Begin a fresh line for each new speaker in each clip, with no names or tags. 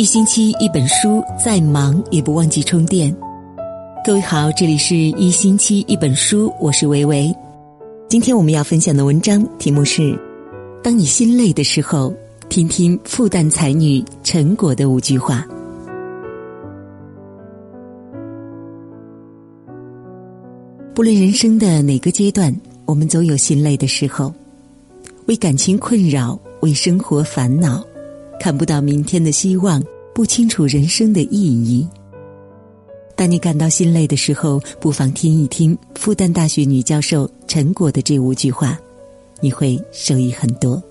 一星期一本书，再忙也不忘记充电。各位好，这里是一星期一本书，我是维维。今天我们要分享的文章题目是：当你心累的时候，听听复旦才女陈果的五句话。不论人生的哪个阶段，我们总有心累的时候，为感情困扰，为生活烦恼。看不到明天的希望，不清楚人生的意义。当你感到心累的时候，不妨听一听复旦大学女教授陈果的这五句话，你会受益很多。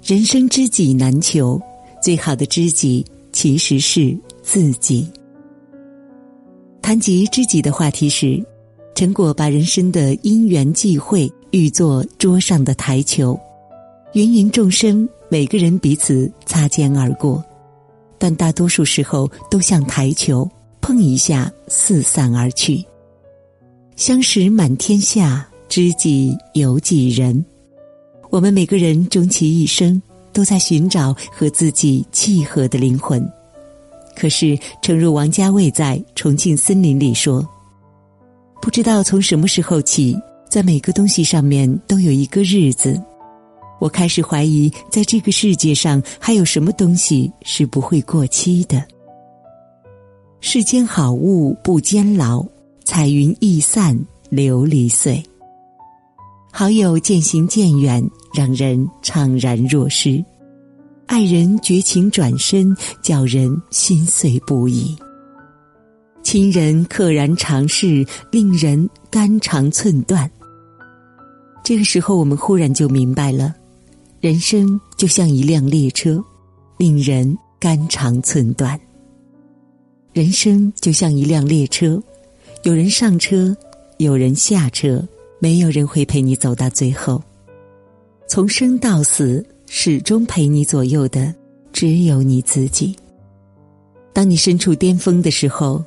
人生知己难求，最好的知己其实是自己。谈及知己的话题时，陈果把人生的因缘际会喻作桌上的台球，芸芸众生。每个人彼此擦肩而过，但大多数时候都像台球，碰一下四散而去。相识满天下，知己有几人？我们每个人终其一生都在寻找和自己契合的灵魂。可是，诚如王家卫在《重庆森林》里说：“不知道从什么时候起，在每个东西上面都有一个日子。”我开始怀疑，在这个世界上还有什么东西是不会过期的。世间好物不坚牢，彩云易散琉璃碎。好友渐行渐远，让人怅然若失；爱人绝情转身，叫人心碎不已。亲人溘然长逝，令人肝肠寸断。这个时候，我们忽然就明白了。人生就像一辆列车，令人肝肠寸断。人生就像一辆列车，有人上车，有人下车，没有人会陪你走到最后。从生到死，始终陪你左右的只有你自己。当你身处巅峰的时候，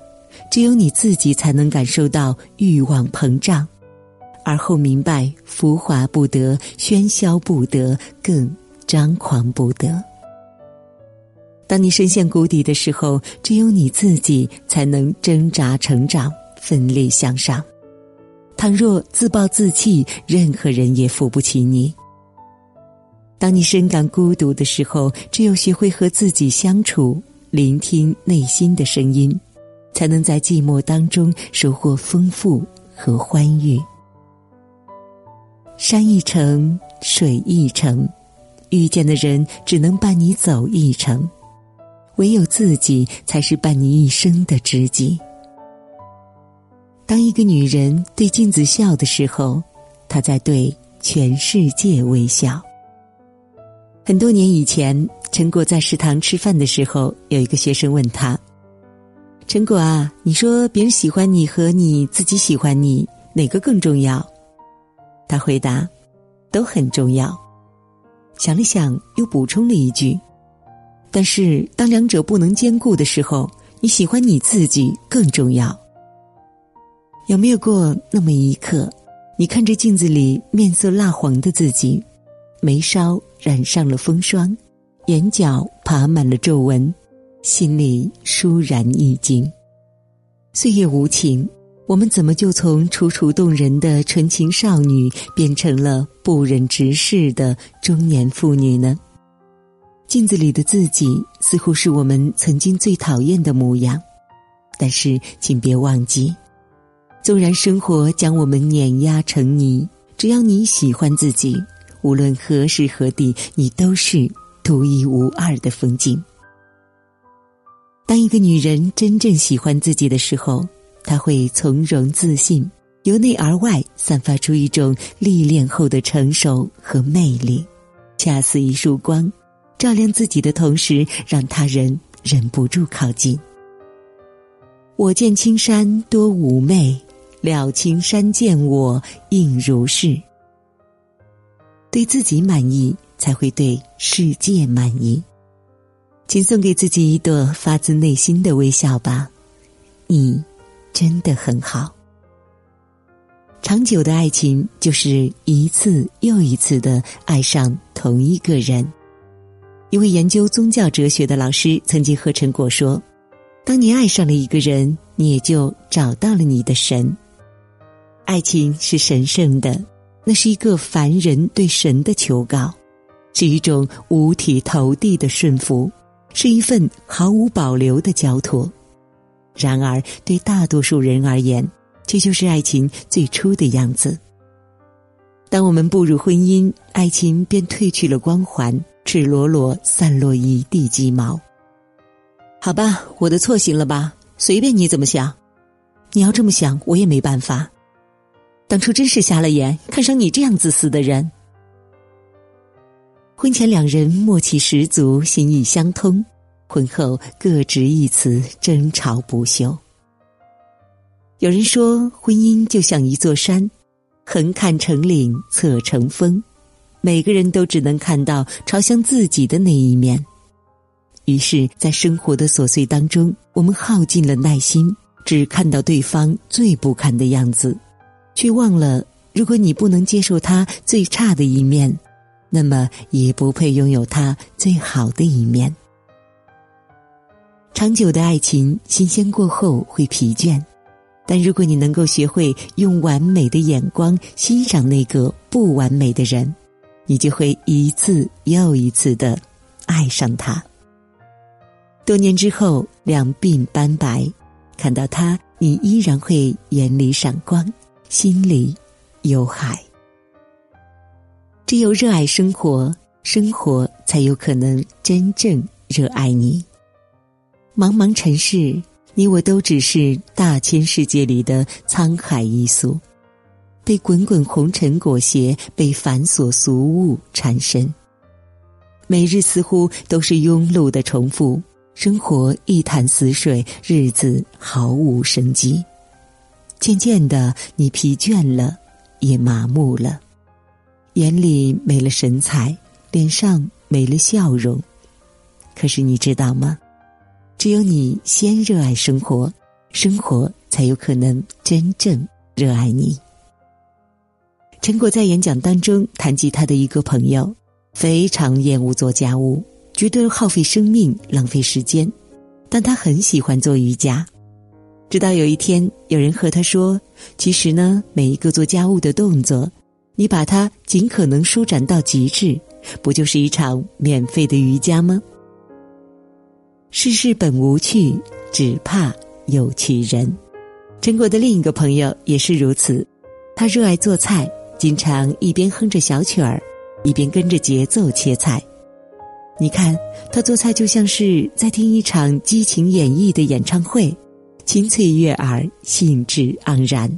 只有你自己才能感受到欲望膨胀。而后明白，浮华不得，喧嚣不得，更张狂不得。当你深陷谷底的时候，只有你自己才能挣扎成长，奋力向上。倘若自暴自弃，任何人也扶不起你。当你深感孤独的时候，只有学会和自己相处，聆听内心的声音，才能在寂寞当中收获丰富和欢愉。山一程，水一程，遇见的人只能伴你走一程，唯有自己才是伴你一生的知己。当一个女人对镜子笑的时候，她在对全世界微笑。很多年以前，陈果在食堂吃饭的时候，有一个学生问他：“陈果啊，你说别人喜欢你和你自己喜欢你，哪个更重要？”他回答：“都很重要。”想了想，又补充了一句：“但是当两者不能兼顾的时候，你喜欢你自己更重要。”有没有过那么一刻，你看着镜子里面色蜡黄的自己，眉梢染上了风霜，眼角爬满了皱纹，心里倏然一惊？岁月无情。我们怎么就从楚楚动人的纯情少女变成了不忍直视的中年妇女呢？镜子里的自己似乎是我们曾经最讨厌的模样，但是请别忘记，纵然生活将我们碾压成泥，只要你喜欢自己，无论何时何地，你都是独一无二的风景。当一个女人真正喜欢自己的时候。他会从容自信，由内而外散发出一种历练后的成熟和魅力，恰似一束光，照亮自己的同时，让他人忍不住靠近。我见青山多妩媚，了青山见我应如是。对自己满意，才会对世界满意。请送给自己一朵发自内心的微笑吧，你。真的很好。长久的爱情就是一次又一次的爱上同一个人。一位研究宗教哲学的老师曾经和陈果说：“当你爱上了一个人，你也就找到了你的神。爱情是神圣的，那是一个凡人对神的求告，是一种五体投地的顺服，是一份毫无保留的交托。然而，对大多数人而言，这就是爱情最初的样子。当我们步入婚姻，爱情便褪去了光环。”赤裸裸散落一地鸡毛。好吧，我的错行了吧？随便你怎么想，你要这么想，我也没办法。当初真是瞎了眼，看上你这样自私的人。婚前两人默契十足，心意相通；婚后各执一词，争吵不休。有人说，婚姻就像一座山，横看成岭，侧成峰。每个人都只能看到朝向自己的那一面，于是，在生活的琐碎当中，我们耗尽了耐心，只看到对方最不堪的样子，却忘了，如果你不能接受他最差的一面，那么也不配拥有他最好的一面。长久的爱情，新鲜过后会疲倦，但如果你能够学会用完美的眼光欣赏那个不完美的人。你就会一次又一次的爱上他。多年之后，两鬓斑白，看到他，你依然会眼里闪光，心里有海。只有热爱生活，生活才有可能真正热爱你。茫茫尘世，你我都只是大千世界里的沧海一粟。被滚滚红尘裹挟，被繁琐俗物缠身，每日似乎都是庸碌的重复，生活一潭死水，日子毫无生机。渐渐的，你疲倦了，也麻木了，眼里没了神采，脸上没了笑容。可是你知道吗？只有你先热爱生活，生活才有可能真正热爱你。陈果在演讲当中谈及他的一个朋友，非常厌恶做家务，觉得耗费生命、浪费时间，但他很喜欢做瑜伽。直到有一天，有人和他说：“其实呢，每一个做家务的动作，你把它尽可能舒展到极致，不就是一场免费的瑜伽吗？”世事本无趣，只怕有趣人。陈果的另一个朋友也是如此，他热爱做菜。经常一边哼着小曲儿，一边跟着节奏切菜。你看他做菜就像是在听一场激情演绎的演唱会，清脆悦耳，兴致盎然。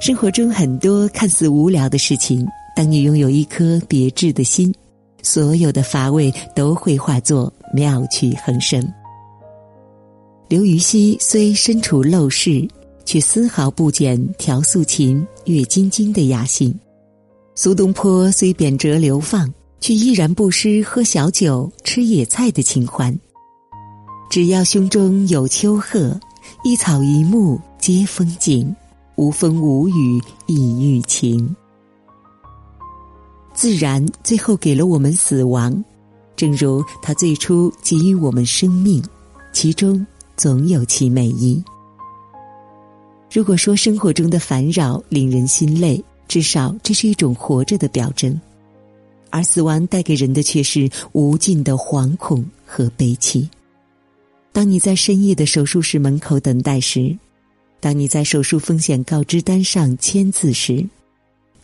生活中很多看似无聊的事情，当你拥有一颗别致的心，所有的乏味都会化作妙趣横生。刘禹锡虽身处陋室。却丝毫不减调素琴、阅金经的雅兴。苏东坡虽贬谪流放，却依然不失喝小酒、吃野菜的情欢。只要胸中有丘壑，一草一木皆风景，无风无雨亦寓情。自然最后给了我们死亡，正如他最初给予我们生命，其中总有其美意。如果说生活中的烦扰令人心累，至少这是一种活着的表征，而死亡带给人的却是无尽的惶恐和悲戚。当你在深夜的手术室门口等待时，当你在手术风险告知单上签字时，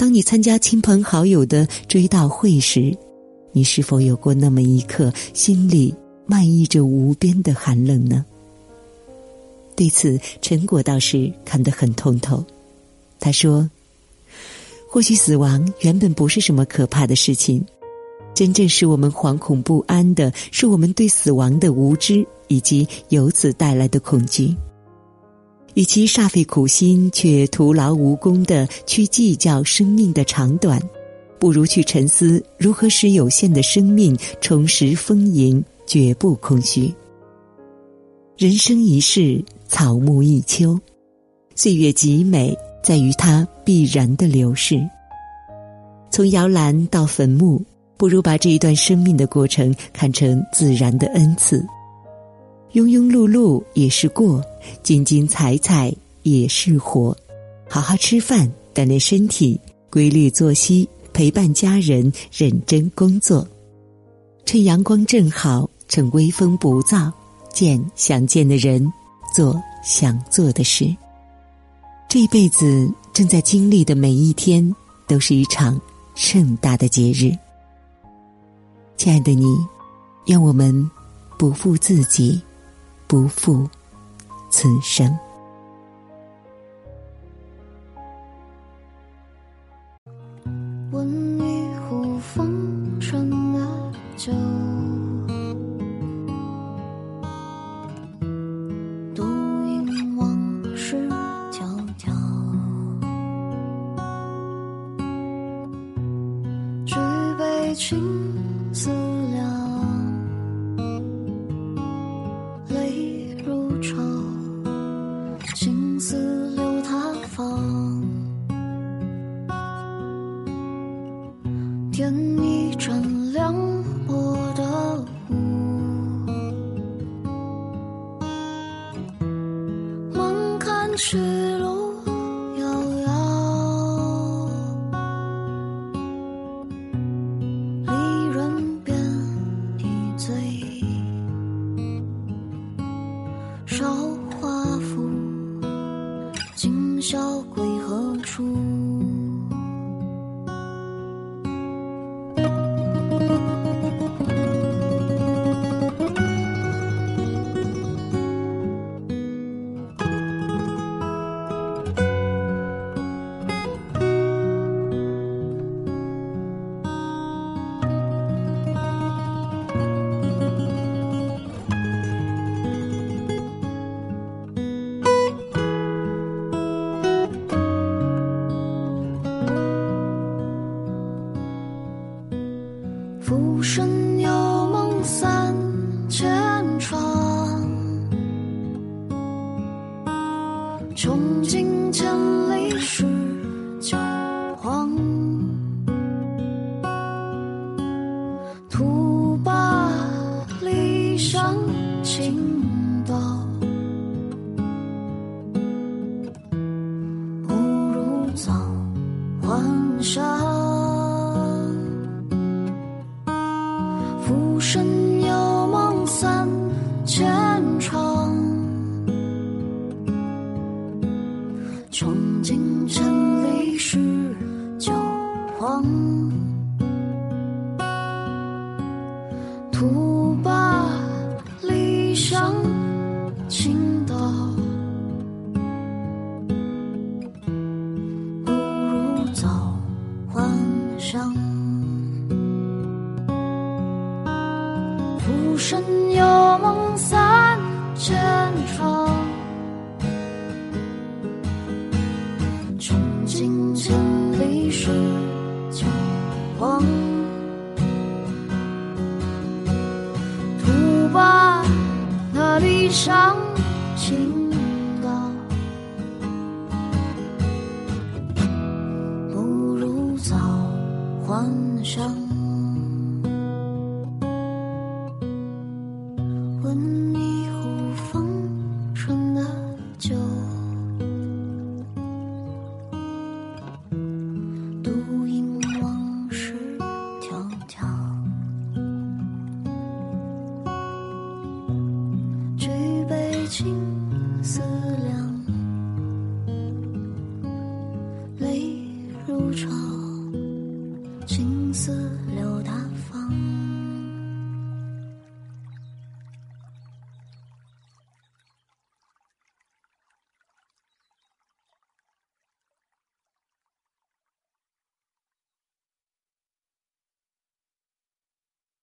当你参加亲朋好友的追悼会时，你是否有过那么一刻，心里漫溢着无边的寒冷呢？对此，陈果倒是看得很通透。他说：“或许死亡原本不是什么可怕的事情，真正使我们惶恐不安的是我们对死亡的无知以及由此带来的恐惧。与其煞费苦心却徒劳无功的去计较生命的长短，不如去沉思如何使有限的生命充实丰盈，绝不空虚。人生一世。”草木一秋，岁月极美，在于它必然的流逝。从摇篮到坟墓，不如把这一段生命的过程看成自然的恩赐。庸庸碌碌也是过，精精彩彩也是活。好好吃饭，锻炼身体，规律作息，陪伴家人，认真工作。趁阳光正好，趁微风不燥，见想见的人，做想做的事。这一辈子正在经历的每一天，都是一场盛大的节日。亲爱的你，愿我们不负自己，不负此生。
温一壶风尘的酒。独饮往事迢迢。举杯轻。失落。浮生有梦三千生有梦三千